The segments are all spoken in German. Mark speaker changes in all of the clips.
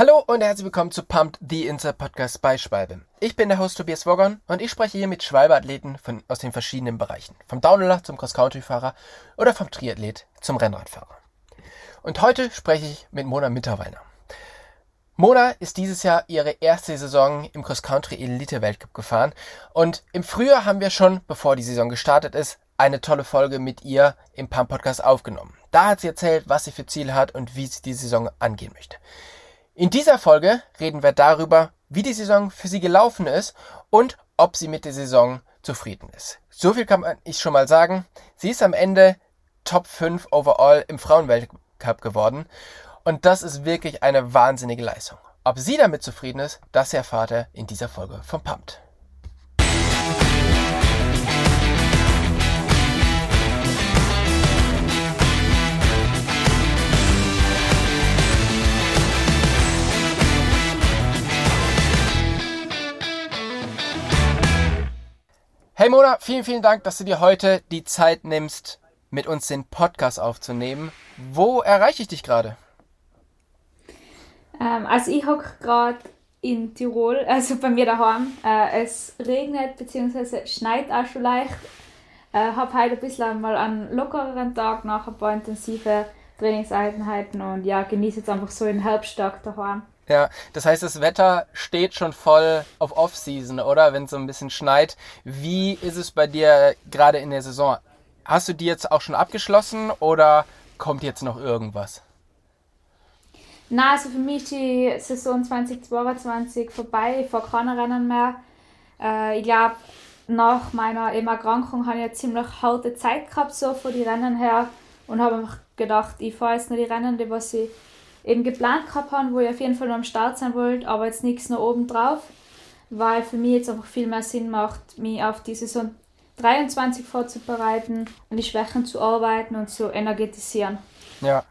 Speaker 1: Hallo und herzlich willkommen zu Pumped, the Inside Podcast bei Schwalbe. Ich bin der Host Tobias Woggon und ich spreche hier mit Schwalbe-Athleten von, aus den verschiedenen Bereichen. Vom Downhiller zum Cross-Country-Fahrer oder vom Triathlet zum Rennradfahrer. Und heute spreche ich mit Mona Mitterweiner. Mona ist dieses Jahr ihre erste Saison im Cross-Country Elite Weltcup gefahren und im Frühjahr haben wir schon, bevor die Saison gestartet ist, eine tolle Folge mit ihr im Pump Podcast aufgenommen. Da hat sie erzählt, was sie für Ziele hat und wie sie die Saison angehen möchte. In dieser Folge reden wir darüber, wie die Saison für sie gelaufen ist und ob sie mit der Saison zufrieden ist. So viel kann ich schon mal sagen. Sie ist am Ende Top 5 overall im Frauenweltcup geworden und das ist wirklich eine wahnsinnige Leistung. Ob sie damit zufrieden ist, das erfahrt ihr in dieser Folge von Pumped. Hey Mona, vielen, vielen Dank, dass du dir heute die Zeit nimmst, mit uns den Podcast aufzunehmen. Wo erreiche ich dich gerade?
Speaker 2: Ähm, also ich hocke gerade in Tirol, also bei mir daheim. Äh, es regnet bzw. schneit auch schon leicht. Äh, habe heute ein bisschen mal einen lockereren Tag nach ein paar intensive Trainingseinheiten und ja, genieße jetzt einfach so den Herbsttag daheim.
Speaker 1: Ja, das heißt, das Wetter steht schon voll auf Off-Season, oder? Wenn es so ein bisschen schneit. Wie ist es bei dir gerade in der Saison? Hast du die jetzt auch schon abgeschlossen oder kommt jetzt noch irgendwas?
Speaker 2: Na, also für mich ist die Saison 2022 vorbei. Ich fahre keine Rennen mehr. Äh, ich glaube, nach meiner Erkrankung habe ich eine ziemlich harte Zeit gehabt, so von den Rennen her. Und habe mir gedacht, ich fahre jetzt nur die Rennen, die was ich eben geplant gehabt habe, wo ich auf jeden Fall noch am Start sein wollte, aber jetzt nichts noch oben drauf, weil für mich jetzt einfach viel mehr Sinn macht, mich auf die Saison 23 vorzubereiten und die Schwächen zu arbeiten und zu energetisieren.
Speaker 1: Ja.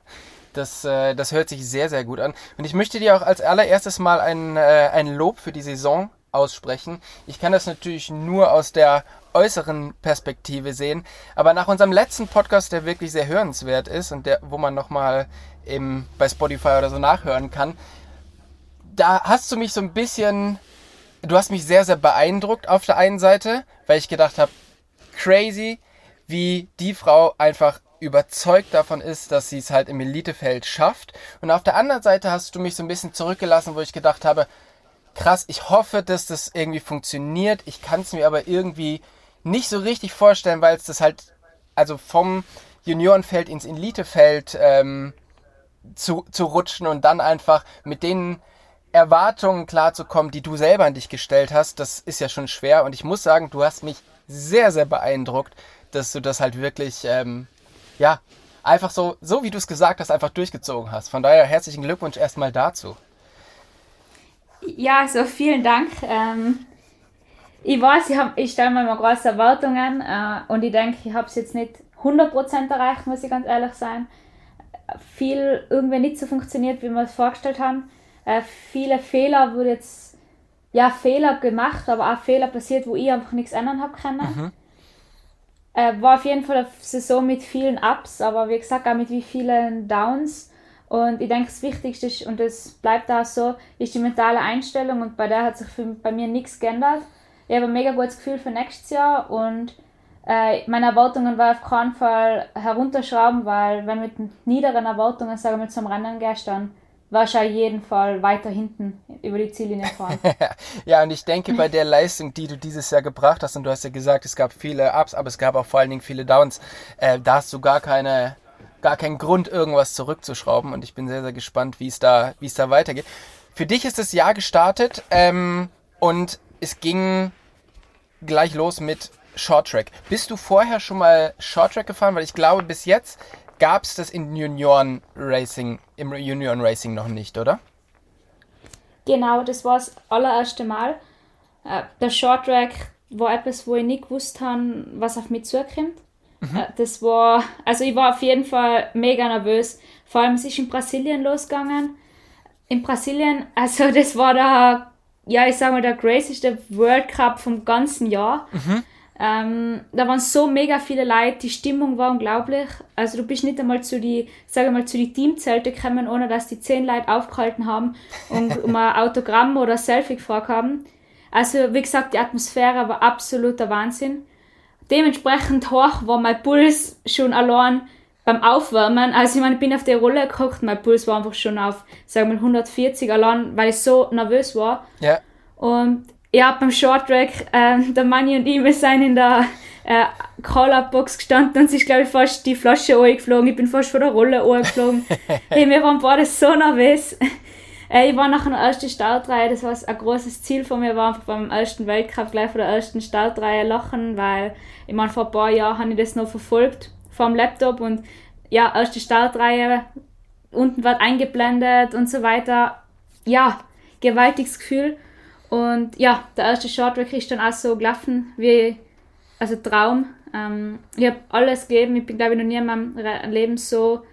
Speaker 1: Das, äh, das hört sich sehr, sehr gut an. Und ich möchte dir auch als allererstes mal ein, äh, ein Lob für die Saison aussprechen. Ich kann das natürlich nur aus der äußeren Perspektive sehen, aber nach unserem letzten Podcast, der wirklich sehr hörenswert ist und der, wo man nochmal im, bei Spotify oder so nachhören kann. Da hast du mich so ein bisschen, du hast mich sehr, sehr beeindruckt auf der einen Seite, weil ich gedacht habe, crazy, wie die Frau einfach überzeugt davon ist, dass sie es halt im Elitefeld schafft. Und auf der anderen Seite hast du mich so ein bisschen zurückgelassen, wo ich gedacht habe, krass, ich hoffe, dass das irgendwie funktioniert. Ich kann es mir aber irgendwie nicht so richtig vorstellen, weil es das halt, also vom Juniorenfeld ins Elitefeld ähm, zu, zu rutschen und dann einfach mit den Erwartungen klarzukommen, die du selber an dich gestellt hast, das ist ja schon schwer. Und ich muss sagen, du hast mich sehr, sehr beeindruckt, dass du das halt wirklich, ähm, ja, einfach so, so wie du es gesagt hast, einfach durchgezogen hast. Von daher herzlichen Glückwunsch erstmal dazu.
Speaker 2: Ja, also vielen Dank. Ähm, ich weiß, ich, ich stelle mir immer große Erwartungen äh, und ich denke, ich habe es jetzt nicht 100% erreicht, muss ich ganz ehrlich sein viel irgendwie nicht so funktioniert, wie wir es vorgestellt haben. Äh, viele Fehler wurde jetzt, ja, Fehler gemacht, aber auch Fehler passiert, wo ich einfach nichts ändern habe können. Mhm. Äh, war auf jeden Fall eine Saison mit vielen Ups, aber wie gesagt auch mit wie vielen Downs. Und ich denke, das Wichtigste ist, und das bleibt auch so, ist die mentale Einstellung und bei der hat sich für, bei mir nichts geändert. Ich habe ein mega gutes Gefühl für nächstes Jahr und äh, meine Erwartungen war auf keinen Fall herunterschrauben, weil wenn mit niederen Erwartungen, sagen wir, zum Rennen gehst, dann warst du auf jeden Fall weiter hinten über die Ziellinie fahren.
Speaker 1: ja, und ich denke, bei der Leistung, die du dieses Jahr gebracht hast, und du hast ja gesagt, es gab viele Ups, aber es gab auch vor allen Dingen viele Downs, äh, da hast du gar keine, gar keinen Grund, irgendwas zurückzuschrauben. Und ich bin sehr, sehr gespannt, wie es da, es da weitergeht. Für dich ist das Jahr gestartet ähm, und es ging gleich los mit Short Track. Bist du vorher schon mal Short Track gefahren? Weil ich glaube, bis jetzt gab es das in Junioren Racing, im Junioren Racing noch nicht, oder?
Speaker 2: Genau, das war das allererste Mal. Äh, der Short Track war etwas, wo ich nicht gewusst habe, was auf mich zukommt. Mhm. Äh, das war, also ich war auf jeden Fall mega nervös. Vor allem, es ist in Brasilien losgegangen. In Brasilien, also das war der, ja, ich sag mal, der crazyste World Cup vom ganzen Jahr. Mhm Ähm, da waren so mega viele Leute, die Stimmung war unglaublich. Also du bist nicht einmal zu die, sage mal, zu die Teamzelte gekommen, ohne dass die zehn Leute aufgehalten haben und um ein Autogramm oder ein Selfie gefragt haben. Also wie gesagt, die Atmosphäre war absoluter Wahnsinn. Dementsprechend hoch war mein Puls schon allein beim Aufwärmen. Also ich meine, ich bin auf der Rolle gekocht, mein Puls war einfach schon auf, sagen wir 140 allein, weil ich so nervös war.
Speaker 1: Ja.
Speaker 2: Und ja, beim Short Track, äh, der Manni und ich, wir sind in der äh, Call-Up-Box gestanden und es ist, glaube ich, fast die Flasche angeflogen. Ich bin fast von der Rolle angeflogen. hey, wir waren beide so nervös. Äh, ich war nach der ersten Startreihe, das war ein großes Ziel von mir, war einfach beim ersten Weltcup gleich von der ersten Startreihe lachen, weil ich meine, vor ein paar Jahren habe ich das noch verfolgt vom Laptop und ja, erste Startreihe, unten wird eingeblendet und so weiter. Ja, gewaltiges Gefühl. Und ja, der erste Shorttrack ist dann auch so gelaufen wie also Traum. Ähm, ich habe alles gegeben. Ich bin, glaube ich, noch nie in meinem Leben so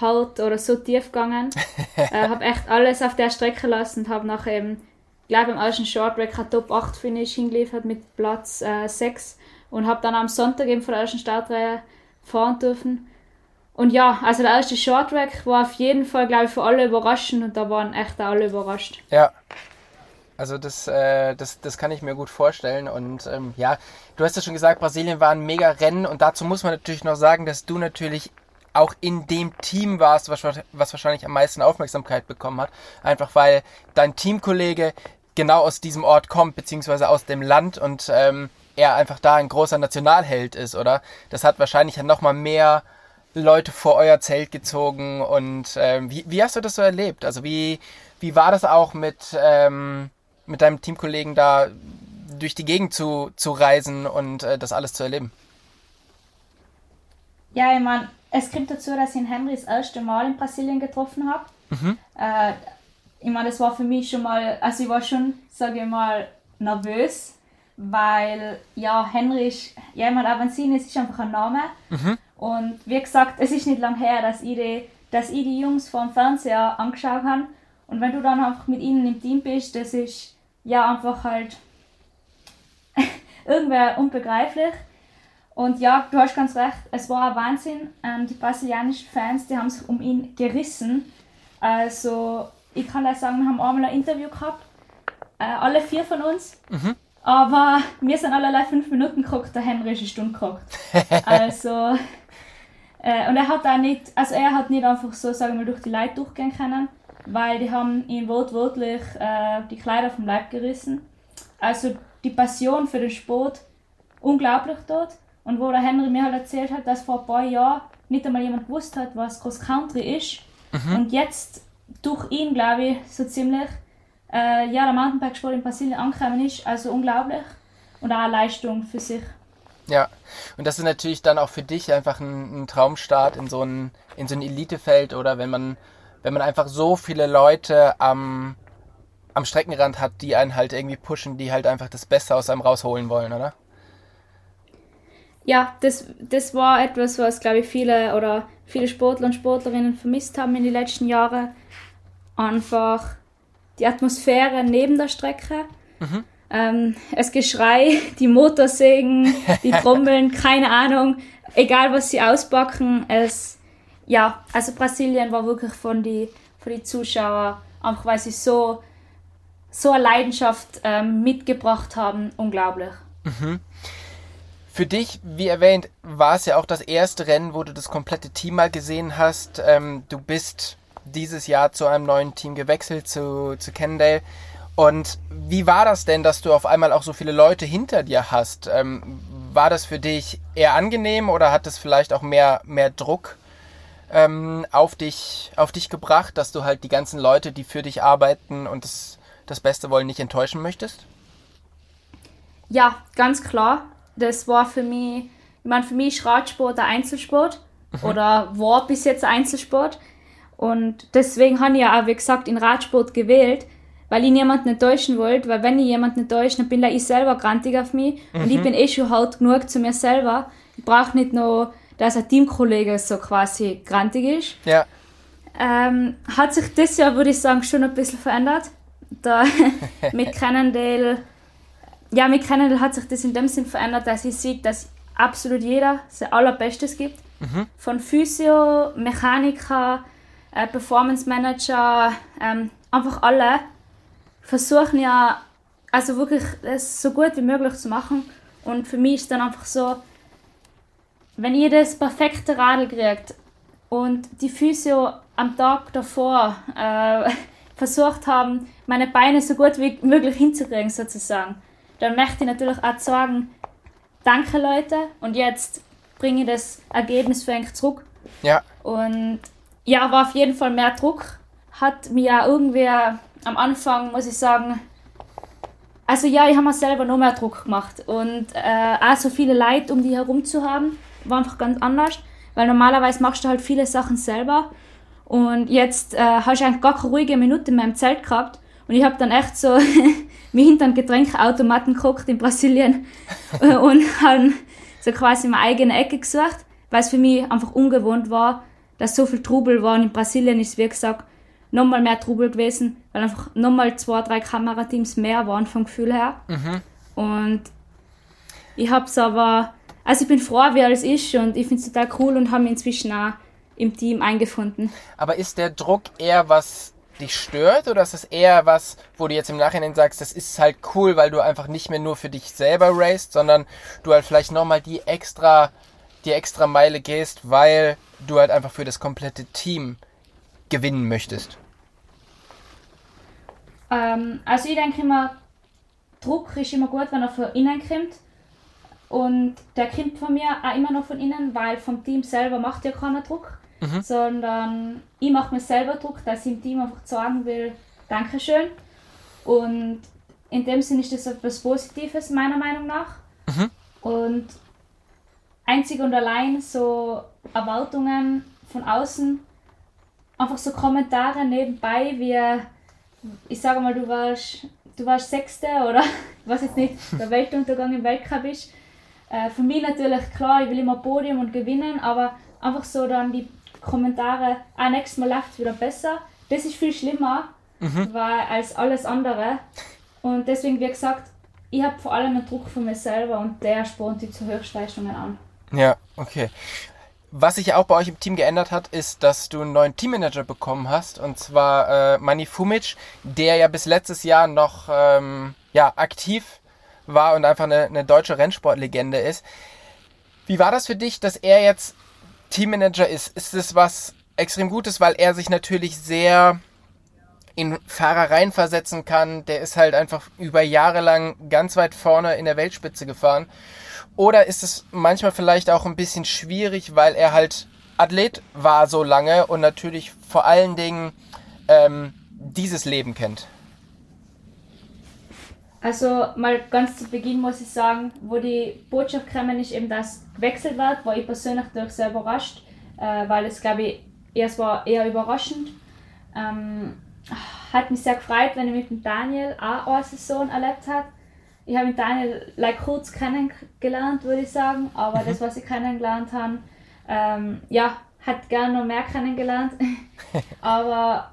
Speaker 2: hart oder so tief gegangen. äh, habe echt alles auf der Strecke lassen und habe nachher eben, glaube im ersten Shorttrack ein Top 8 Finish hingeliefert mit Platz äh, 6 und habe dann am Sonntag eben von der ersten Startreihe fahren dürfen. Und ja, also der erste Shorttrack war auf jeden Fall, glaube ich, für alle überraschend und da waren echt alle überrascht.
Speaker 1: Ja, also das, äh, das, das kann ich mir gut vorstellen. Und ähm, ja, du hast ja schon gesagt, Brasilien war ein mega Rennen und dazu muss man natürlich noch sagen, dass du natürlich auch in dem Team warst, was, was wahrscheinlich am meisten Aufmerksamkeit bekommen hat. Einfach weil dein Teamkollege genau aus diesem Ort kommt, beziehungsweise aus dem Land und ähm, er einfach da ein großer Nationalheld ist, oder? Das hat wahrscheinlich dann nochmal mehr Leute vor euer Zelt gezogen und ähm, wie, wie hast du das so erlebt? Also wie, wie war das auch mit, ähm, mit deinem Teamkollegen da durch die Gegend zu, zu reisen und äh, das alles zu erleben?
Speaker 2: Ja, ich meine, es kommt dazu, dass ich in Henry das erste Mal in Brasilien getroffen habe. Mhm. Äh, ich meine, das war für mich schon mal, also ich war schon, sage ich mal, nervös, weil ja, Henry ist, ja, ich meine, Avancini ist einfach ein Name. Mhm. Und wie gesagt, es ist nicht lang her, dass ich die, dass ich die Jungs vor dem Fernseher angeschaut habe. Und wenn du dann einfach mit ihnen im Team bist, das ist ja einfach halt irgendwer unbegreiflich. Und ja, du hast ganz recht, es war ein Wahnsinn. Ähm, die brasilianischen Fans, die haben sich um ihn gerissen. Also, ich kann da sagen, wir haben einmal ein Interview gehabt, äh, alle vier von uns. Mhm. Aber wir sind alle fünf Minuten geguckt, der Henry ist eine Stunde geguckt. also, äh, und er hat auch nicht, also er hat nicht einfach so, sagen wir, durch die Leute durchgehen können, weil die haben ihn wortwörtlich äh, die Kleider vom Leib gerissen. Also die Passion für den Sport, unglaublich dort. Und wo der Henry mir halt erzählt hat, dass vor ein paar Jahren nicht einmal jemand gewusst hat, was Cross Country ist. Mhm. Und jetzt durch ihn, glaube ich, so ziemlich, äh, ja, der Mountainbike-Sport in Brasilien angekommen ist. Also unglaublich. Und auch eine Leistung für sich.
Speaker 1: Ja, und das ist natürlich dann auch für dich einfach ein, ein Traumstart in so ein, in so ein Elitefeld oder wenn man wenn man einfach so viele Leute am, am Streckenrand hat, die einen halt irgendwie pushen, die halt einfach das Beste aus einem rausholen wollen, oder?
Speaker 2: Ja, das, das war etwas, was, glaube ich, viele oder viele Sportler und Sportlerinnen vermisst haben in den letzten Jahren. Einfach die Atmosphäre neben der Strecke. Mhm. Ähm, das Geschrei, die Motorsägen, die Trommeln, keine Ahnung. Egal, was sie auspacken, es ja, also Brasilien war wirklich von den von die Zuschauern, einfach weil sie so, so eine Leidenschaft ähm, mitgebracht haben, unglaublich. Mhm.
Speaker 1: Für dich, wie erwähnt, war es ja auch das erste Rennen, wo du das komplette Team mal gesehen hast. Ähm, du bist dieses Jahr zu einem neuen Team gewechselt, zu, zu Kendale. Und wie war das denn, dass du auf einmal auch so viele Leute hinter dir hast? Ähm, war das für dich eher angenehm oder hat es vielleicht auch mehr, mehr Druck ähm, auf, dich, auf dich gebracht, dass du halt die ganzen Leute, die für dich arbeiten und das, das Beste wollen, nicht enttäuschen möchtest?
Speaker 2: Ja, ganz klar. Das war für mich, ich meine, für mich ist Radsport ein Einzelsport mhm. oder war bis jetzt ein Einzelsport. Und deswegen habe ich ja auch, wie gesagt, in Radsport gewählt, weil ich niemanden enttäuschen wollte, weil wenn ich jemanden enttäusche, dann bin ich selber grantig auf mich mhm. und ich mhm. bin eh schon hart genug zu mir selber. Ich brauche nicht noch dass ein Teamkollege so quasi grantig ist.
Speaker 1: Ja.
Speaker 2: Ähm, hat sich das Jahr, würde ich sagen, schon ein bisschen verändert. Da mit Cannondale ja, mit Kennedy hat sich das in dem Sinn verändert, dass ich sehe, dass absolut jeder sein allerbestes gibt. Mhm. Von Physio, Mechaniker, äh, Performance Manager, ähm, einfach alle versuchen ja, also wirklich das so gut wie möglich zu machen. Und für mich ist dann einfach so, wenn ihr das perfekte Radl kriegt und die Physio am Tag davor äh, versucht haben, meine Beine so gut wie möglich hinzukriegen, sozusagen, dann möchte ich natürlich auch sagen, danke Leute und jetzt bringe ich das Ergebnis für euch zurück.
Speaker 1: Ja.
Speaker 2: Und ja, war auf jeden Fall mehr Druck. Hat mir ja irgendwie am Anfang, muss ich sagen, also ja, ich habe mir selber noch mehr Druck gemacht. Und äh, auch so viele Leute um die herum zu haben, war einfach ganz anders. Weil normalerweise machst du halt viele Sachen selber. Und jetzt äh, hast du eigentlich gar keine ruhige Minute in meinem Zelt gehabt. Und ich habe dann echt so mich hinter einen Getränkeautomaten geguckt in Brasilien und habe so quasi meine eigene Ecke gesucht, weil es für mich einfach ungewohnt war, dass so viel Trubel war. Und in Brasilien ist, wie gesagt, nochmal mehr Trubel gewesen, weil einfach nochmal zwei, drei Kamerateams mehr waren vom Gefühl her. Mhm. Und ich habe es aber, also ich bin froh, wie alles ist und ich finde es total cool und habe mich inzwischen auch im Team eingefunden.
Speaker 1: Aber ist der Druck eher was dich stört oder ist das eher was, wo du jetzt im Nachhinein sagst, das ist halt cool, weil du einfach nicht mehr nur für dich selber racest, sondern du halt vielleicht nochmal die extra, die extra Meile gehst, weil du halt einfach für das komplette Team gewinnen möchtest?
Speaker 2: Ähm, also ich denke immer, Druck ist immer gut, wenn er von innen kommt. Und der kommt von mir auch immer noch von innen, weil vom Team selber macht ja keiner Druck, mhm. sondern ich mache mir selber Druck, dass ich im Team einfach sagen will, Dankeschön. Und in dem Sinne ist das etwas Positives, meiner Meinung nach. Mhm. Und einzig und allein so Erwartungen von außen einfach so Kommentare nebenbei, wie ich sage mal, du warst, du warst Sechste oder weiß jetzt nicht, der Weltuntergang im Weltcup ist. Äh, für mich natürlich klar, ich will immer Podium und gewinnen, aber einfach so dann die Kommentare, ah, nächstes Mal läuft es wieder besser. Das ist viel schlimmer mhm. weil, als alles andere. Und deswegen, wie gesagt, ich habe vor allem einen Druck von mir selber und der spornt die zu Höchstleistungen an.
Speaker 1: Ja, okay. Was sich auch bei euch im Team geändert hat, ist, dass du einen neuen Teammanager bekommen hast, und zwar äh, Mani Fumic, der ja bis letztes Jahr noch ähm, ja, aktiv war und einfach eine, eine deutsche Rennsportlegende ist. Wie war das für dich, dass er jetzt Teammanager ist? Ist es was extrem Gutes, weil er sich natürlich sehr in Fahrer reinversetzen kann. Der ist halt einfach über Jahre lang ganz weit vorne in der Weltspitze gefahren. Oder ist es manchmal vielleicht auch ein bisschen schwierig, weil er halt Athlet war so lange und natürlich vor allen Dingen ähm, dieses Leben kennt?
Speaker 2: Also mal ganz zu Beginn muss ich sagen, wo die Botschaft gekommen ist, eben dass gewechselt wird, war ich persönlich durch sehr überrascht, äh, weil es glaube ich erst war eher überraschend. Ähm, hat mich sehr gefreut, wenn ich mit dem Daniel auch eine Saison erlebt habe ich habe Daniel like, kurz kennengelernt, würde ich sagen, aber mhm. das, was ich kennengelernt habe, ähm, ja, hat gerne noch mehr kennengelernt. aber,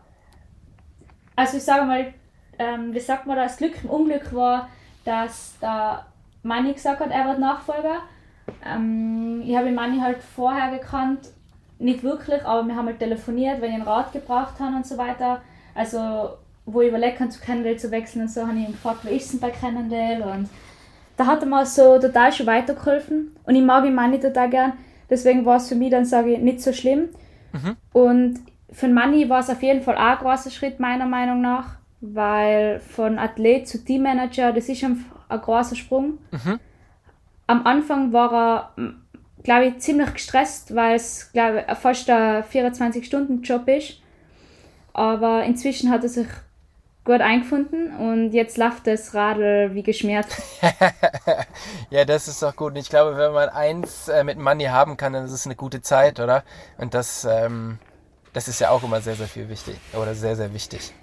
Speaker 2: also ich sage mal, ähm, wie sagt man das, Glück im Unglück war, dass der Manni gesagt hat, er wird Nachfolger. Ähm, ich habe Manni halt vorher gekannt, nicht wirklich, aber wir haben halt telefoniert, wenn ich einen Rat gebraucht habe und so weiter. Also wo ich überlegt habe, zu Cannondale zu wechseln und so, habe ich ihn gefragt, wie ist es denn bei Cannondale? Und da hat er mir so total schon weitergeholfen. Und ich mag ihn Manni total gern. Deswegen war es für mich dann, sage ich, nicht so schlimm. Mhm. Und für Manni war es auf jeden Fall auch ein großer Schritt, meiner Meinung nach. Weil von Athlet zu Teammanager, das ist ein, ein großer Sprung. Mhm. Am Anfang war er, glaube ich, ziemlich gestresst, weil es, glaube ich, fast ein 24-Stunden-Job ist. Aber inzwischen hat er sich gut eingefunden und jetzt läuft das Radl wie geschmiert.
Speaker 1: ja, das ist doch gut. Und ich glaube, wenn man eins äh, mit Money haben kann, dann ist es eine gute Zeit, oder? Und das, ähm, das ist ja auch immer sehr, sehr viel wichtig oder sehr, sehr wichtig.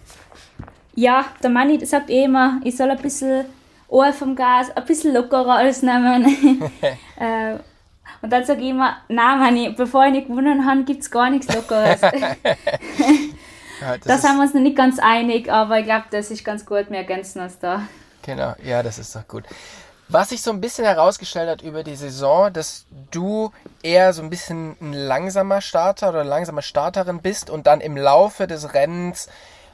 Speaker 2: Ja, der Money sagt eh immer, ich soll ein bisschen Ohr vom Gas, ein bisschen lockerer alles nehmen. äh, und dann sage ich immer, nein, Manni, bevor ich nicht gewonnen habe, gibt es gar nichts Lockeres. Ja, da sind wir uns noch nicht ganz einig, aber ich glaube, das ist ganz gut. Wir ergänzen uns da.
Speaker 1: Genau, ja, das ist doch gut. Was sich so ein bisschen herausgestellt hat über die Saison, dass du eher so ein bisschen ein langsamer Starter oder langsame Starterin bist und dann im Laufe des Rennens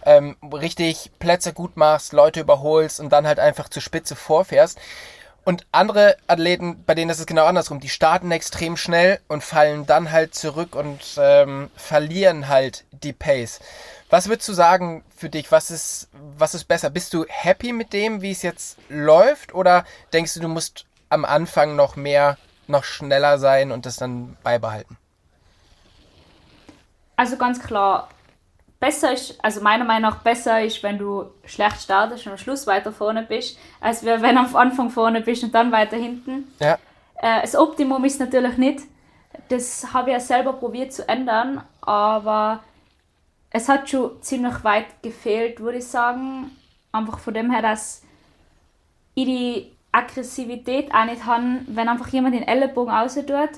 Speaker 1: ähm, richtig Plätze gut machst, Leute überholst und dann halt einfach zur Spitze vorfährst. Und andere Athleten, bei denen ist es genau andersrum. Die starten extrem schnell und fallen dann halt zurück und ähm, verlieren halt die Pace. Was würdest du sagen für dich? Was ist, was ist besser? Bist du happy mit dem, wie es jetzt läuft? Oder denkst du, du musst am Anfang noch mehr, noch schneller sein und das dann beibehalten?
Speaker 2: Also ganz klar, besser ist, also meiner Meinung nach besser ist, wenn du schlecht startest und am Schluss weiter vorne bist, als wenn du am Anfang vorne bist und dann weiter hinten.
Speaker 1: Ja.
Speaker 2: Äh, das Optimum ist natürlich nicht. Das habe ich ja selber probiert zu ändern, aber es hat schon ziemlich weit gefehlt, würde ich sagen. Einfach von dem her, dass ich die Aggressivität auch nicht habe, wenn einfach jemand den Ellenbogen raus tut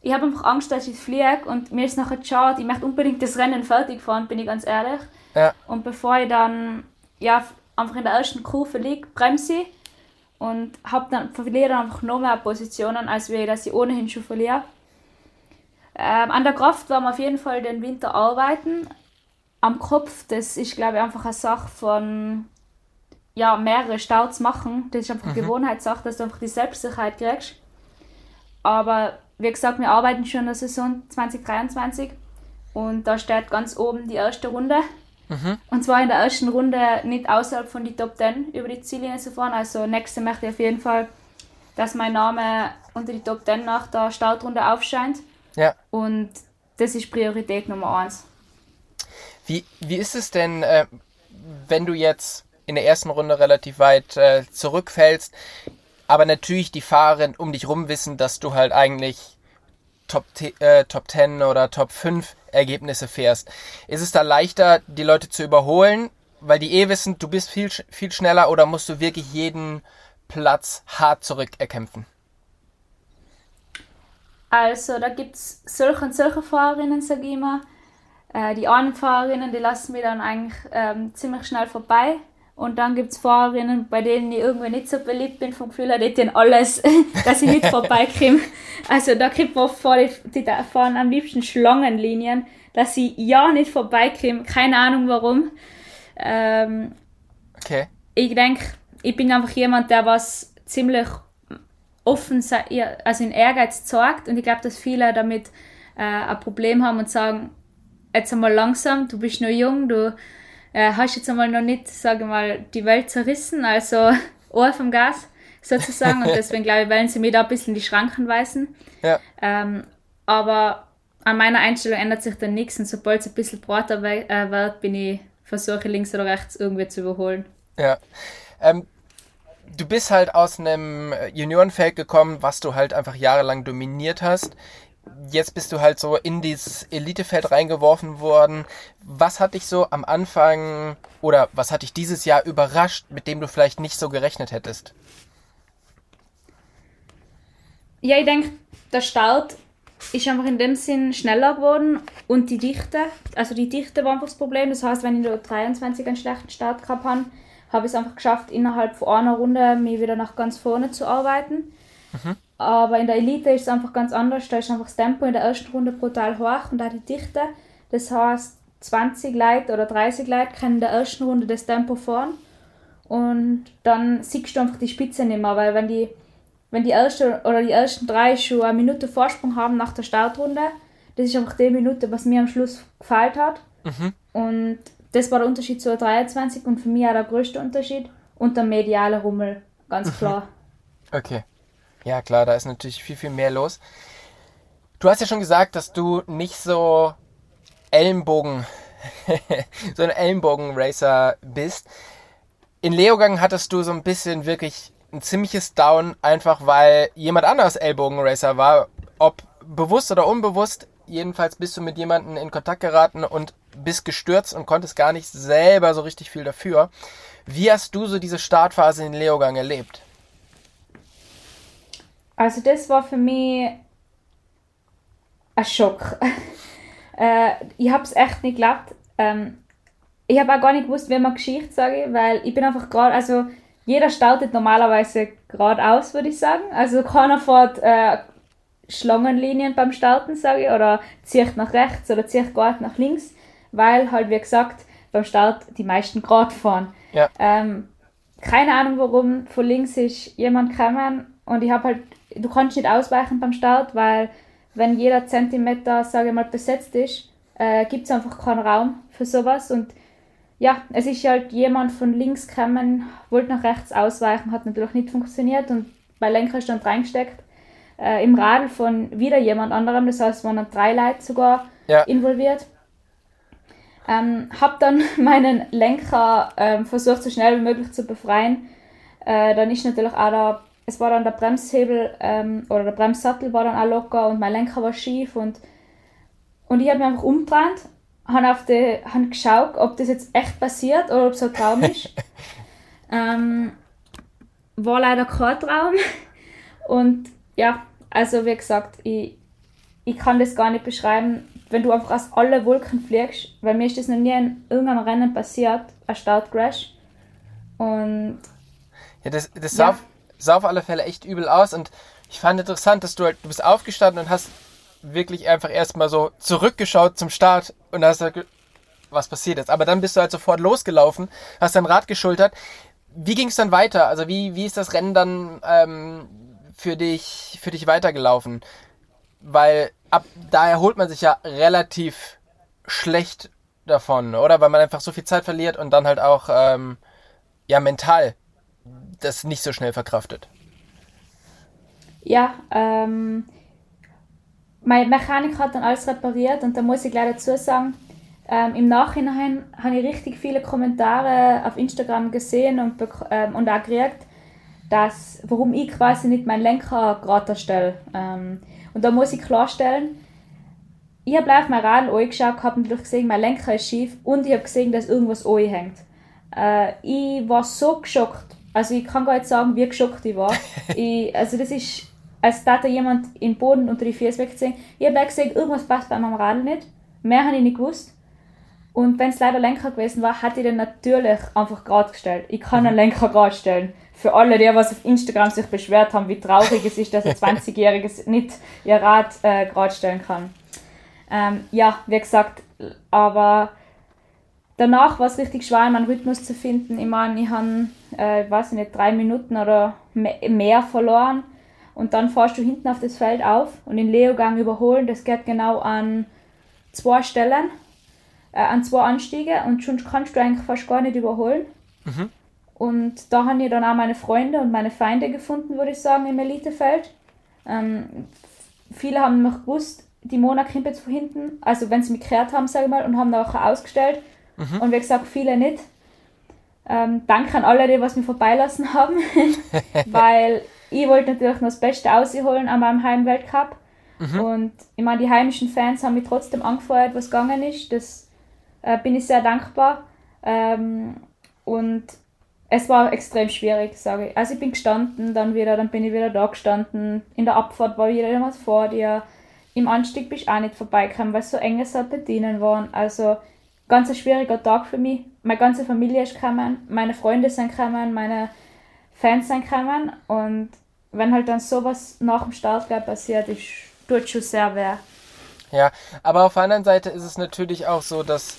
Speaker 2: ich habe einfach Angst, dass ich fliege und mir ist nachher schade. Ich möchte unbedingt das Rennen fertig fahren, bin ich ganz ehrlich.
Speaker 1: Ja.
Speaker 2: Und bevor ich dann ja, einfach in der ersten Kurve liege, bremse ich und hab dann, verliere dann einfach noch mehr Positionen, als wir, dass ich ohnehin schon verliere. Ähm, an der Kraft werden wir auf jeden Fall den Winter arbeiten. Am Kopf, das ist glaube ich einfach eine Sache von ja, mehrere Starts machen. Das ist einfach mhm. Gewohnheitssache, dass du einfach die Selbstsicherheit kriegst. Aber wie gesagt, wir arbeiten schon in der Saison 2023 und da steht ganz oben die erste Runde. Mhm. Und zwar in der ersten Runde nicht außerhalb von die Top 10 über die Ziellinie zu fahren. Also nächste möchte ich auf jeden Fall, dass mein Name unter die Top 10 nach der Startrunde aufscheint.
Speaker 1: Ja.
Speaker 2: Und das ist Priorität Nummer eins.
Speaker 1: Wie, wie ist es denn, äh, wenn du jetzt in der ersten Runde relativ weit äh, zurückfällst? Aber natürlich die Fahrerin um dich rum wissen, dass du halt eigentlich Top, äh, Top 10 oder Top 5 Ergebnisse fährst. Ist es da leichter, die Leute zu überholen, weil die eh wissen, du bist viel, viel schneller oder musst du wirklich jeden Platz hart zurückerkämpfen?
Speaker 2: Also, da gibt es solche und solche Fahrerinnen, sage ich immer. Äh, die anderen Fahrerinnen, die lassen wir dann eigentlich ähm, ziemlich schnell vorbei. Und dann gibt es Fahrerinnen, bei denen ich irgendwie nicht so beliebt bin, vom Gefühl her, die tun alles, dass ich nicht vorbeikomme. Also da kriegt man vor, die, die fahren am liebsten Schlangenlinien, dass ich ja nicht vorbeikomme. Keine Ahnung warum. Ähm,
Speaker 1: okay.
Speaker 2: Ich denke, ich bin einfach jemand, der was ziemlich offen, also in Ehrgeiz zeigt. Und ich glaube, dass viele damit äh, ein Problem haben und sagen, jetzt einmal langsam, du bist noch jung, du äh, hast jetzt einmal noch nicht, sage mal, die Welt zerrissen, also Ohr vom Gas sozusagen. Und deswegen glaube ich, wollen sie mir da ein bisschen die Schranken weisen.
Speaker 1: Ja.
Speaker 2: Ähm, aber an meiner Einstellung ändert sich dann nichts und sobald es ein bisschen breiter äh, wird, bin ich versuche links oder rechts irgendwie zu überholen.
Speaker 1: Ja. Ähm, du bist halt aus einem Juniorenfeld gekommen, was du halt einfach jahrelang dominiert hast jetzt bist du halt so in dieses Elitefeld reingeworfen worden. Was hat dich so am Anfang oder was hat dich dieses Jahr überrascht, mit dem du vielleicht nicht so gerechnet hättest?
Speaker 2: Ja, ich denke, der Start ist einfach in dem Sinn schneller geworden und die Dichte, also die Dichte war einfach das Problem. Das heißt, wenn ich nur 23 einen schlechten Start gehabt habe, habe ich es einfach geschafft, innerhalb von einer Runde mich wieder nach ganz vorne zu arbeiten. Mhm. Aber in der Elite ist es einfach ganz anders. Da ist einfach das Tempo in der ersten Runde brutal hoch und auch die Dichte. Das heißt, 20 Leute oder 30 Leute können in der ersten Runde das Tempo fahren. Und dann siehst du einfach die Spitze nicht mehr, weil wenn die, wenn die erste oder die ersten drei schon eine Minute Vorsprung haben nach der Startrunde, das ist einfach die Minute, was mir am Schluss gefällt hat. Mhm. Und das war der Unterschied zur 23 und für mich auch der größte Unterschied. Und der mediale Rummel, ganz mhm. klar.
Speaker 1: Okay. Ja, klar, da ist natürlich viel, viel mehr los. Du hast ja schon gesagt, dass du nicht so Ellenbogen, so ein Ellenbogen-Racer bist. In Leogang hattest du so ein bisschen wirklich ein ziemliches Down, einfach weil jemand anderes Ellbogen-Racer war. Ob bewusst oder unbewusst, jedenfalls bist du mit jemandem in Kontakt geraten und bist gestürzt und konntest gar nicht selber so richtig viel dafür. Wie hast du so diese Startphase in Leogang erlebt?
Speaker 2: Also das war für mich ein Schock. äh, ich habe es echt nicht geglaubt. Ähm, ich habe auch gar nicht gewusst, wie man Geschichte sage, weil ich bin einfach gerade, also jeder startet normalerweise geradeaus, würde ich sagen. Also keiner fährt äh, Schlangenlinien beim Starten, sage ich, oder zieht nach rechts oder zieht gerade nach links, weil halt, wie gesagt, beim Start die meisten gerade fahren.
Speaker 1: Ja.
Speaker 2: Ähm, keine Ahnung warum, von links ist jemand gekommen und ich habe halt, du kannst nicht ausweichen beim Start, weil wenn jeder Zentimeter, sage ich mal, besetzt ist, äh, gibt es einfach keinen Raum für sowas und ja, es ist halt jemand von links gekommen, wollte nach rechts ausweichen, hat natürlich nicht funktioniert und mein Lenker ist dann reingesteckt. Äh, Im Radl von wieder jemand anderem, das heißt, waren dann drei Leute sogar
Speaker 1: Ja.
Speaker 2: involviert. Ähm, hab dann meinen Lenker ähm, versucht, so schnell wie möglich zu befreien. Äh, dann ist natürlich auch da, es war dann der Bremshebel ähm, oder der Bremssattel war dann auch locker und mein Lenker war schief und, und ich habe mich einfach umgedreht, habe auf die, hab geschaut, ob das jetzt echt passiert oder ob es ein Traum ist. ähm, war leider kein Traum. Und ja, also wie gesagt, ich, ich kann das gar nicht beschreiben, wenn du einfach aus alle Wolken fliegst, weil mir ist das noch nie in irgendeinem Rennen passiert, ein Startcrash. Und
Speaker 1: Ja, das, das
Speaker 2: Ja.
Speaker 1: auf, sah auf alle Fälle echt übel aus und ich fand interessant, dass du halt, du bist aufgestanden und hast wirklich einfach erstmal so zurückgeschaut zum Start und hast halt, was passiert jetzt? Aber dann bist du halt sofort losgelaufen, hast dein Rad geschultert. Wie ging es dann weiter? Also wie, wie ist das Rennen dann ähm, für dich, für dich weitergelaufen? Weil ab da erholt man sich ja relativ schlecht davon, oder? Weil man einfach so viel Zeit verliert und dann halt auch ähm, ja mental das nicht so schnell verkraftet.
Speaker 2: ja, ähm, mein Mechanik hat dann alles repariert und da muss ich gleich dazu sagen, ähm, im Nachhinein habe ich richtig viele Kommentare auf Instagram gesehen und, ähm, und auch gekriegt, dass, warum ich quasi nicht meinen Lenker gerade stelle. Ähm, und da muss ich klarstellen, ich habe live mein Radl angeschaut, habe natürlich gesehen, mein Lenker ist schief und ich habe gesehen, dass irgendwas hängt. Äh, ich war so geschockt. Also ich kann gar nicht sagen, wie geschockt ich war. ich, also das ist, als hätte jemand im Boden unter die Füße weggesehen. Ich habe gesehen, irgendwas passt bei meinem Radl nicht. Mehr habe ich nicht gewusst. Und wenn es leider Lenker gewesen war, hätte ich den natürlich einfach gerade gestellt. Ich kann einen Lenker gerade stellen. Für alle, die was auf Instagram sich beschwert haben, wie traurig es ist, dass ein 20-Jähriges nicht ihr Rad äh, gerade stellen kann. Ähm, ja, wie gesagt, aber danach war es richtig schwer, meinen Rhythmus zu finden. Ich meine, ich habe, äh, weiß ich nicht, drei Minuten oder me- mehr verloren. Und dann fährst du hinten auf das Feld auf und den Leogang überholen. Das geht genau an zwei Stellen, äh, an zwei Anstiege und schon kannst du eigentlich fast gar nicht überholen. Und da haben ich dann auch meine Freunde und meine Feinde gefunden, würde ich sagen, im Elitefeld. Ähm, viele haben mich gewusst, die Mona kommt jetzt von hinten, also wenn sie mich gehört haben, sage ich mal, und haben da auch ausgestellt. Und wie gesagt, viele nicht. Ähm, danke an alle, die was mir vorbeilassen haben, weil ich wollte natürlich noch das Beste ausholen an meinem Heimweltcup. Und ich meine, die heimischen Fans haben mich trotzdem angefeuert, was gegangen ist. Das äh, bin ich sehr dankbar. Ähm, und es war extrem schwierig, sage ich. Also ich bin gestanden, dann wieder, dann bin ich wieder da gestanden. In der Abfahrt war wieder jemand vor dir. Im Anstieg bist du auch nicht vorbeigekommen, weil so enge Serpentinen waren. Also ganz ein schwieriger Tag für mich. Meine ganze Familie ist gekommen, meine Freunde sind gekommen, meine Fans sind gekommen. Und wenn halt dann sowas nach dem Start gleich passiert, ist, tut schon sehr weh.
Speaker 1: Ja, aber auf der anderen Seite ist es natürlich auch so, dass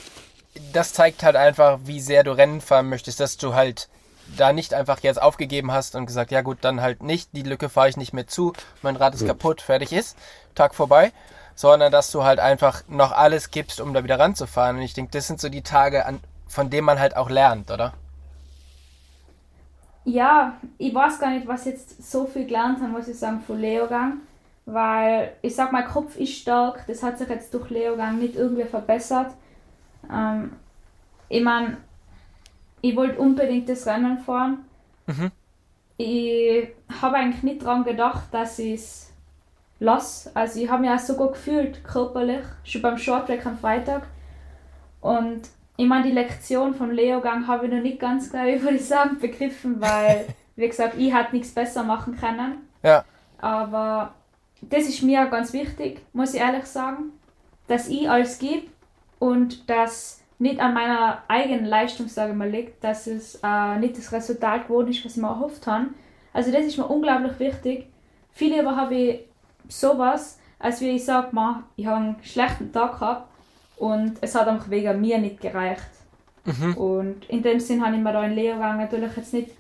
Speaker 1: das zeigt halt einfach, wie sehr du Rennen fahren möchtest, dass du halt da nicht einfach jetzt aufgegeben hast und gesagt, ja gut, dann halt nicht, die Lücke fahre ich nicht mehr zu, mein Rad ist kaputt, fertig ist, Tag vorbei, sondern dass du halt einfach noch alles gibst, um da wieder ranzufahren. Und ich denke, das sind so die Tage, an, von denen man halt auch lernt, oder?
Speaker 2: Ja, ich weiß gar nicht, was jetzt so viel gelernt habe, muss ich sagen, von Leogang. Weil ich sag, mein Kopf ist stark, das hat sich jetzt durch Leogang nicht irgendwie verbessert. Ähm, ich meine, ich wollte unbedingt das Rennen fahren.
Speaker 1: Mhm.
Speaker 2: Ich habe eigentlich nicht daran gedacht, dass ich es lasse. Also ich habe mich auch so gut gefühlt, körperlich, schon beim Shorttrack am Freitag. Und ich meine, die Lektion von Leogang habe ich noch nicht ganz, ich, würde ich sagen, begriffen, weil, wie gesagt, ich hätte nichts besser machen können.
Speaker 1: Ja,
Speaker 2: Aber das ist mir ganz wichtig, muss ich ehrlich sagen, dass ich alles gebe und dass nicht an meiner eigenen Leistung, sage ich mal, liegt, dass es äh, nicht das Resultat geworden ist, was ich mir erhofft habe. Also das ist mir unglaublich wichtig. Viel lieber habe ich sowas, als wie ich sage, ich habe einen schlechten Tag gehabt und es hat einfach wegen mir nicht gereicht. Mhm. Und in dem Sinn habe ich mir da in Lehrgang natürlich jetzt nicht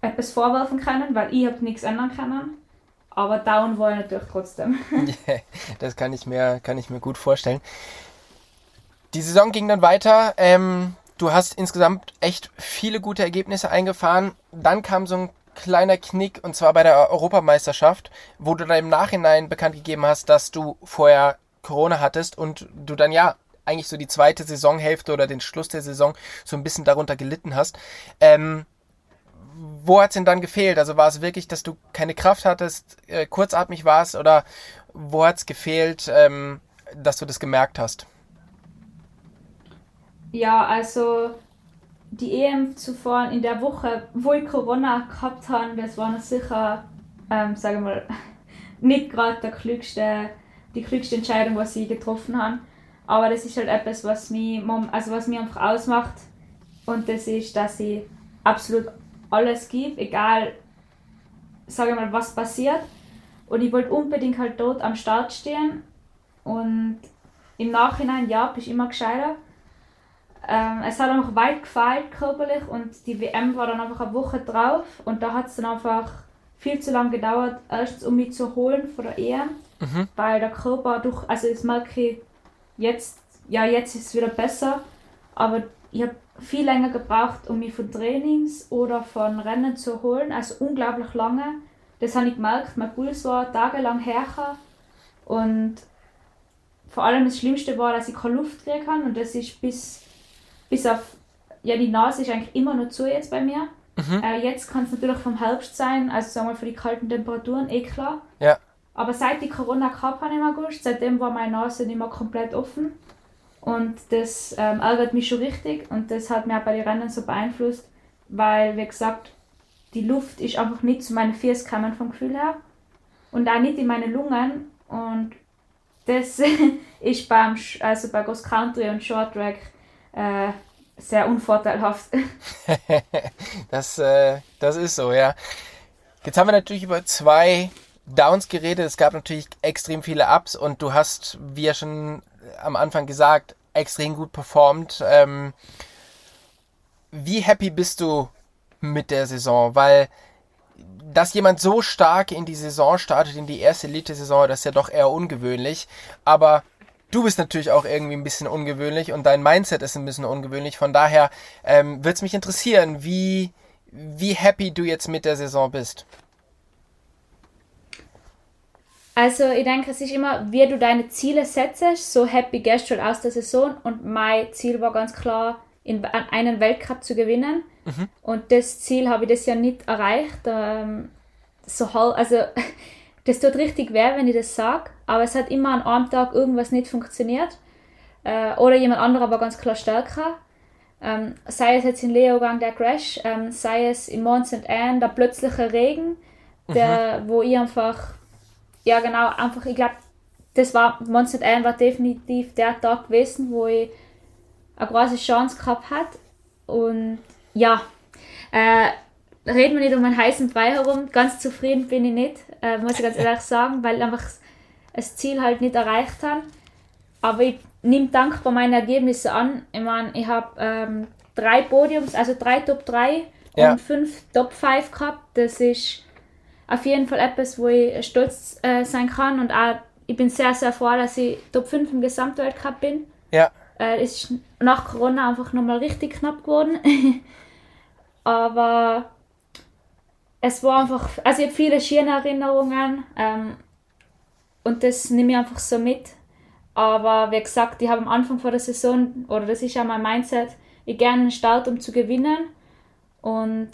Speaker 2: etwas vorwerfen können, weil ich habe nichts ändern können. Aber down war ich natürlich trotzdem.
Speaker 1: yeah, das kann ich, mir, kann ich mir gut vorstellen. Die Saison ging dann weiter. Ähm, du hast insgesamt echt viele gute Ergebnisse eingefahren. Dann kam so ein kleiner Knick und zwar bei der Europameisterschaft, wo du dann im Nachhinein bekannt gegeben hast, dass du vorher Corona hattest und du dann ja eigentlich so die zweite Saisonhälfte oder den Schluss der Saison so ein bisschen darunter gelitten hast. Ähm, wo es denn dann gefehlt? Also war es wirklich, dass du keine Kraft hattest, äh, kurzatmig warst oder wo hat es gefehlt, ähm, dass du das gemerkt hast?
Speaker 2: Ja, also die EM zuvor in der Woche, wo ich Corona gehabt habe, das war sicher, ähm, sagen wir mal, nicht gerade der klügste, die klügste Entscheidung, was ich getroffen habe. Aber das ist halt etwas, was mich, also was mich einfach ausmacht. Und das ist, dass ich absolut alles gebe, egal, sage mal, was passiert. Und ich wollte unbedingt halt dort am Start stehen. Und im Nachhinein, ja, bist immer gescheiter. Ähm, es hat einfach weit gefeilt körperlich und die WM war dann einfach eine Woche drauf und da hat es dann einfach viel zu lange gedauert, erstens um mich zu holen von der EM, mhm. weil der Körper durch, also das merke ich jetzt, ja jetzt ist es wieder besser, aber ich habe viel länger gebraucht, um mich von Trainings oder von Rennen zu holen, also unglaublich lange. Das habe ich gemerkt, mein Puls war tagelang härter und vor allem das Schlimmste war, dass ich keine Luft kriegen kann und das ist bis bis auf, ja, die Nase ist eigentlich immer noch zu jetzt bei mir. Mhm. Äh, jetzt kann es natürlich vom Herbst sein, also sagen wir für die kalten Temperaturen, eh klar.
Speaker 1: Ja.
Speaker 2: Aber seit ich Corona gehabt habe im August, seitdem war meine Nase nicht mehr komplett offen. Und das ähm, ärgert mich schon richtig und das hat mich auch bei den Rennen so beeinflusst, weil, wie gesagt, die Luft ist einfach nicht zu meinen Füßen gekommen vom Gefühl her und auch nicht in meine Lungen und das ist beim, also bei Cross Country und Short Track äh, sehr unvorteilhaft.
Speaker 1: das, äh, das ist so, ja. Jetzt haben wir natürlich über zwei Downs geredet. Es gab natürlich extrem viele Ups und du hast, wie ja schon am Anfang gesagt, extrem gut performt. Ähm, wie happy bist du mit der Saison? Weil dass jemand so stark in die Saison startet, in die erste Elite-Saison, das ist ja doch eher ungewöhnlich. Aber du bist natürlich auch irgendwie ein bisschen ungewöhnlich und dein Mindset ist ein bisschen ungewöhnlich. Von daher ähm, würde es mich interessieren, wie, wie happy du jetzt mit der Saison bist.
Speaker 2: Also ich denke, es ist immer, wie du deine Ziele setzt, so happy gehst du aus der Saison und mein Ziel war ganz klar, in einen Weltcup zu gewinnen mhm. und das Ziel habe ich das ja nicht erreicht. Ähm, so also das tut richtig weh, wenn ich das sage, aber es hat immer an einem Tag irgendwas nicht funktioniert. Äh, oder jemand anderer war ganz klar stärker. Ähm, sei es jetzt in Leogang der Crash, ähm, sei es in Mont St. Anne der plötzliche Regen, der, mhm. wo ich einfach, ja genau, einfach, ich glaube, das war, Mont St. Anne war definitiv der Tag gewesen, wo ich eine große Chance gehabt hat. Und ja, äh, reden wir nicht um einen heißen Brei herum. Ganz zufrieden bin ich nicht, äh, muss ich ganz ehrlich sagen, weil einfach das Ziel halt nicht erreicht habe. Aber ich nehme dankbar meine Ergebnisse an. Ich meine, ich habe ähm, drei Podiums, also drei Top 3 ja. und fünf Top 5 gehabt. Das ist auf jeden Fall etwas, wo ich stolz äh, sein kann. Und auch, ich bin sehr, sehr froh, dass ich Top 5 im Gesamtweltcup bin.
Speaker 1: Ja.
Speaker 2: Äh, ist nach Corona einfach nochmal richtig knapp geworden. Aber es war einfach, also ich habe viele schöne Erinnerungen ähm, und das nehme ich einfach so mit. Aber wie gesagt, ich habe am Anfang vor der Saison, oder das ist ja mein Mindset, ich gerne einen Start, um zu gewinnen. Und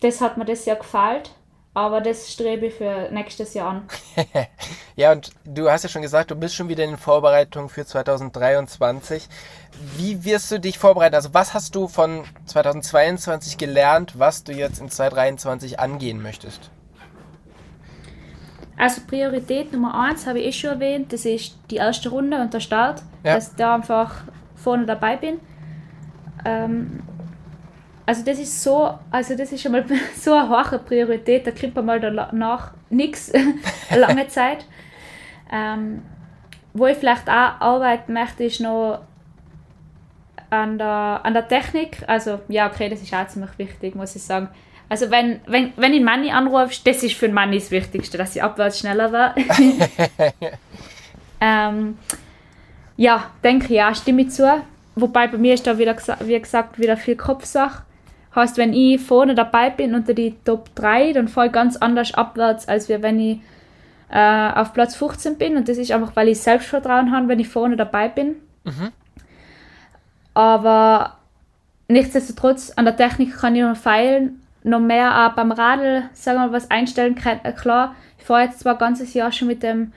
Speaker 2: das hat mir das Jahr gefallen. Aber das strebe ich für nächstes Jahr an.
Speaker 1: ja, und du hast ja schon gesagt, du bist schon wieder in Vorbereitung für 2023. Wie wirst du dich vorbereiten? Also was hast du von 2022 gelernt, was du jetzt in 2023 angehen möchtest?
Speaker 2: Also Priorität Nummer eins habe ich eh schon erwähnt, das ist die erste Runde und der Start. Ja. Dass da einfach vorne dabei bin. Ähm, also das ist so, also das ist schon mal so eine hohe Priorität, da kriegt man mal danach nichts, lange Zeit. Ähm, wo ich vielleicht auch arbeiten möchte, ist noch an der, an der Technik. Also ja, okay, das ist auch ziemlich wichtig, muss ich sagen. Also wenn, wenn, wenn ihn Manni anrufst, das ist für Manni das Wichtigste, dass ich abwärts schneller war. ähm, ja, denke ich, ja, stimme ich zu. Wobei bei mir ist da wieder, wie gesagt, wieder viel Kopfsache. Heißt, wenn ich vorne dabei bin unter die Top 3, dann fahre ich ganz anders abwärts, als wenn ich äh, auf Platz 15 bin. Und das ist einfach, weil ich Selbstvertrauen habe, wenn ich vorne dabei bin. Mhm. Aber nichtsdestotrotz, an der Technik kann ich noch feilen noch mehr auch beim Radl, sagen wir mal, was einstellen kann. Äh, klar, ich fahre jetzt zwar ein ganzes Jahr schon mit dem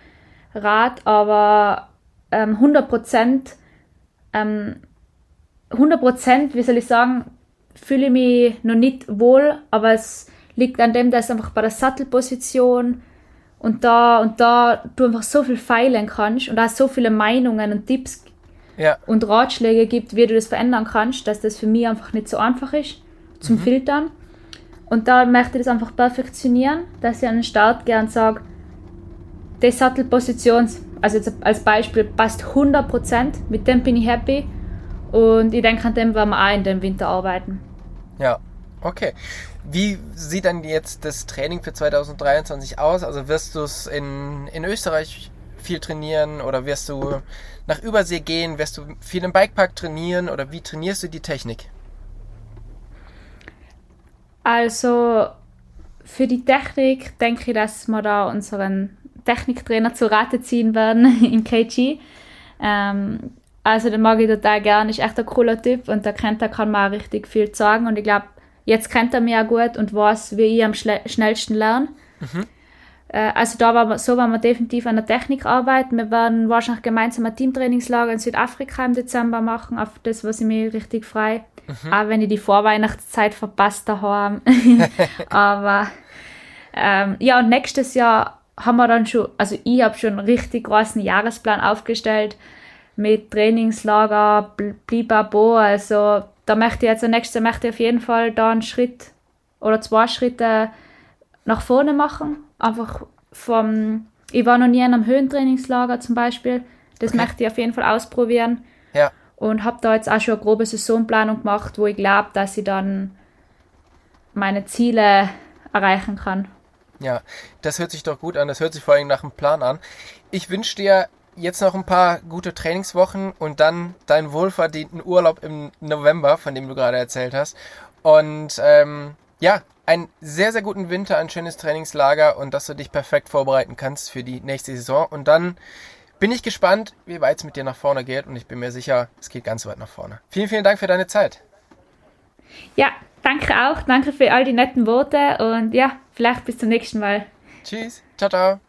Speaker 2: Rad, aber ähm, 100 Prozent, ähm, 100 Prozent, wie soll ich sagen, fühle ich mich noch nicht wohl, aber es liegt an dem, dass einfach bei der Sattelposition und da und da du einfach so viel feilen kannst und auch so viele Meinungen und Tipps ja. und Ratschläge gibt, wie du das verändern kannst, dass das für mich einfach nicht so einfach ist zum mhm. Filtern. Und da möchte ich das einfach perfektionieren, dass ich an den Start und sage, die Sattelposition, also jetzt als Beispiel, passt 100%, mit dem bin ich happy und ich denke, an dem werden wir auch in dem Winter arbeiten.
Speaker 1: Ja, okay. Wie sieht dann jetzt das Training für 2023 aus? Also wirst du es in, in Österreich viel trainieren oder wirst du nach Übersee gehen? Wirst du viel im Bikepark trainieren oder wie trainierst du die Technik?
Speaker 2: Also für die Technik denke ich, dass wir da unseren Techniktrainer zu Rate ziehen werden im KG. Ähm, also den mag ich total gerne, ist echt ein cooler Typ und der kennt, der kann mir auch richtig viel sagen und ich glaube, jetzt kennt er mich auch gut und weiß, wie ich am schnellsten lerne. Mhm. Äh, also da war so werden wir definitiv an der Technik arbeiten. Wir werden wahrscheinlich gemeinsam ein Teamtrainingslager in Südafrika im Dezember machen, auf das, was ich mir richtig frei Mhm. Auch wenn ich die Vorweihnachtszeit verpasst habe. Aber ähm, ja, und nächstes Jahr haben wir dann schon, also ich habe schon einen richtig großen Jahresplan aufgestellt mit Trainingslager, blibabo. Also da möchte ich jetzt, nächstes Jahr möchte ich auf jeden Fall da einen Schritt oder zwei Schritte nach vorne machen. Einfach vom, ich war noch nie in einem Höhentrainingslager zum Beispiel. Das okay. möchte ich auf jeden Fall ausprobieren. Ja und habe da jetzt auch schon eine grobe Saisonplanung gemacht, wo ich glaube, dass ich dann meine Ziele erreichen kann.
Speaker 1: Ja, das hört sich doch gut an. Das hört sich vor allem nach einem Plan an. Ich wünsche dir jetzt noch ein paar gute Trainingswochen und dann deinen wohlverdienten Urlaub im November, von dem du gerade erzählt hast. Und ähm, ja, einen sehr, sehr guten Winter, ein schönes Trainingslager und dass du dich perfekt vorbereiten kannst für die nächste Saison. Und dann bin ich gespannt, wie weit es mit dir nach vorne geht und ich bin mir sicher, es geht ganz weit nach vorne. Vielen, vielen Dank für deine Zeit.
Speaker 2: Ja, danke auch. Danke für all die netten Worte und ja, vielleicht bis zum nächsten Mal.
Speaker 1: Tschüss. Ciao, ciao.